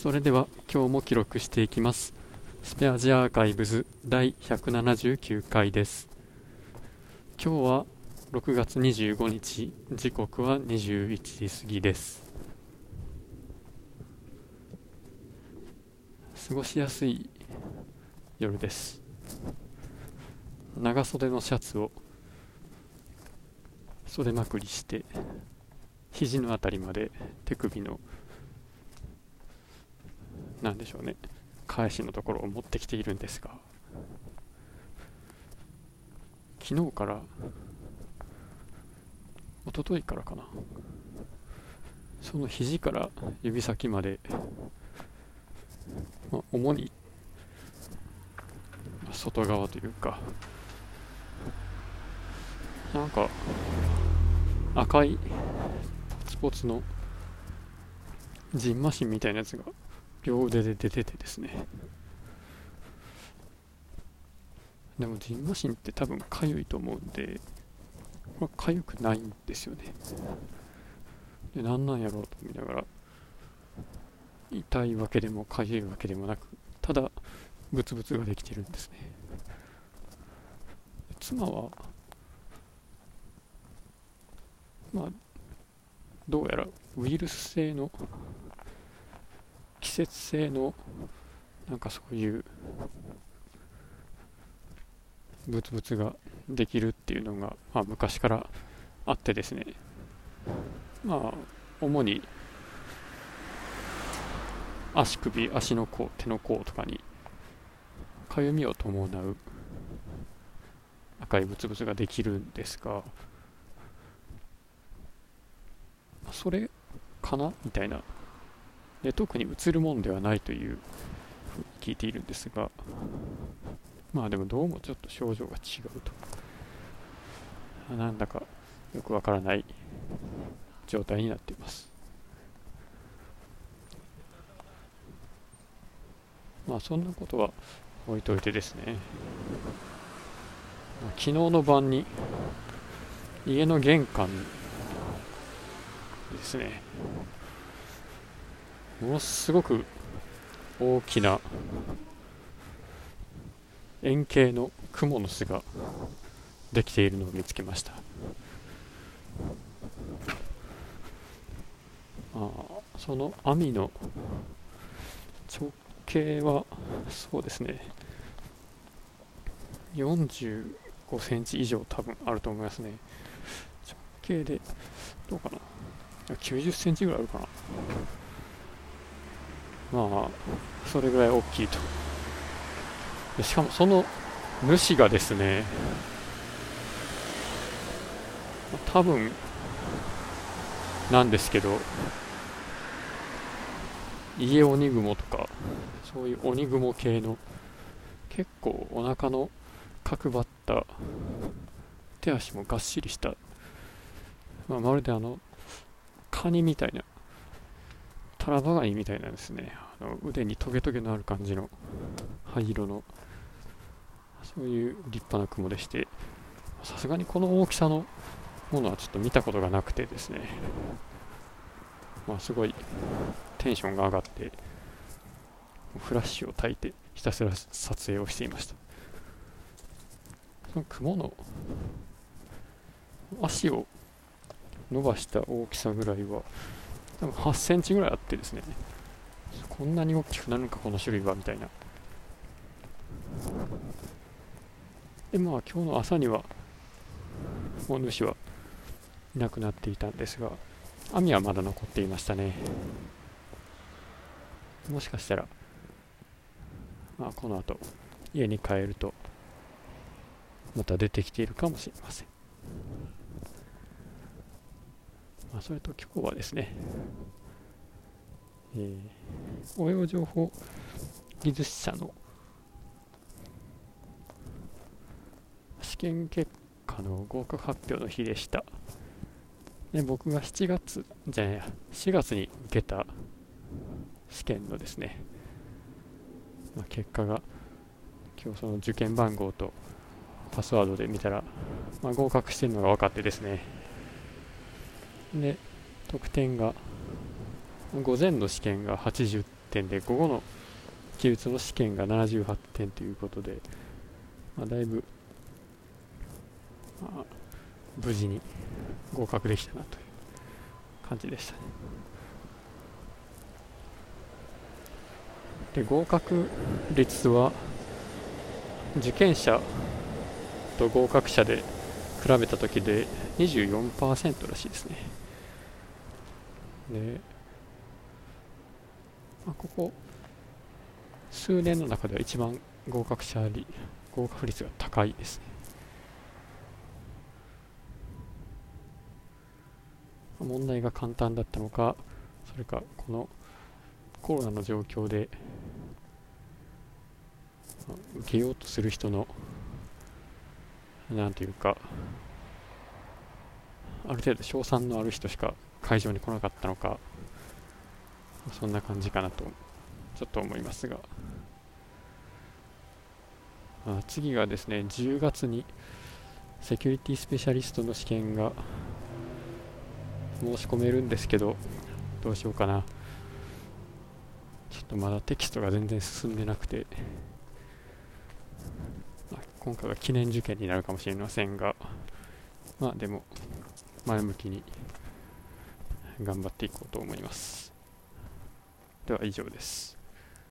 それでは今日も記録していきます。スペアジアーカイブズ第179回です。今日は6月25日時刻は21時過ぎです。過ごしやすい夜です。長袖のシャツを袖まくりして肘のあたりまで手首のなんでしょうね。返しのところを持ってきているんですが。昨日から一昨日からかな。その肘から指先まで、まあ、主に外側というかなんか赤いポツポツのジンマシンみたいなやつが両腕で出ててですね。でもジンマシンって多分かゆいと思うんでこれかゆくないんですよね。で何なんやろうと思いながら痛いわけでもかゆいわけでもなくただブツブツができてるんですね。妻はまあどうやらウイルス性の節性のなんかそういうブツブツができるっていうのが、まあ、昔からあってですね。まあ主に足首足の甲手の甲とかにかゆみを伴う赤いブツブツができるんですがそれかな？みたいなで特に映るもんではないという聞いているんですがまあでもどうもちょっと症状が違うと。なんだかよくわからない状態になっています。まあそんなことは置いといてですね。昨日の晩に家の玄関ですね。ものすごく大きな円形のクモの巣ができているのを見つけました。あその網の直径はそうですね。45センチ以上多分あると思いますね。直径でどうかな？90センチぐらいあるかな？まあそれぐらい大きいと。しかもその主がですね多分なんですけど家鬼雲とかそういう鬼雲系の結構お腹の角張った手足もがっしりした、まあ、まるであのカニみたいなタラバガニみたいなんですね。あの腕にトゲトゲのある感じの灰色の。そういう立派な雲でして。さすがにこの大きさのものはちょっと見たことがなくてですね。まあすごいテンションが上がってフラッシュを焚いてひたすら撮影をしていました。その雲の足を伸ばした大きさぐらいは多分。8センチぐらいあってですね。こんなに大きくなるのかこの種類はみたいな。でまあ今日の朝にはもう主はいなくなっていたんですが網はまだ残っていましたね。もしかしたらまあこの後家に帰るとまた出てきているかもしれませんまあ、それと今日はですね、えー、応用情報技術者の試験結果の合格発表の日でした。で僕が7月じゃないや4月に受けた試験のですね、まあ、結果が今日その受験番号とパスワードで見たら、まあ、合格してるのが分かってですねで得点が午前の試験が80点で午後の記述の試験が78点ということで、まあ、だいぶ、まあ、無事に合格できたなという感じでしたね。で合格率は受験者と合格者で比べた時で24%らしいですね。で、まあ、ここ数年の中では一番合格者率合格率が高いですね。問題が簡単だったのか、それかこのコロナの状況で受けようとする人のなんていうかある程度賞賛のある人しか会場に来なかったのかそんな感じかなとちょっと思いますが。あ次がですね10月にセキュリティスペシャリストの試験が申し込めるんですけどどうしようかな。ちょっとまだテキストが全然進んでなくてま今回は記念受験になるかもしれませんがまあでも前向きに頑張っていこうと思います。では以上です。